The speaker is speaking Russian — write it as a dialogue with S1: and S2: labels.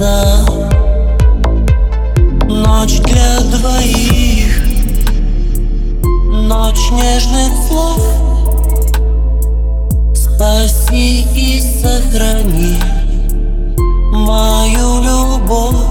S1: глаза. Ночь для двоих. Ночь нежных слов. Спаси и сохрани Мою любовь.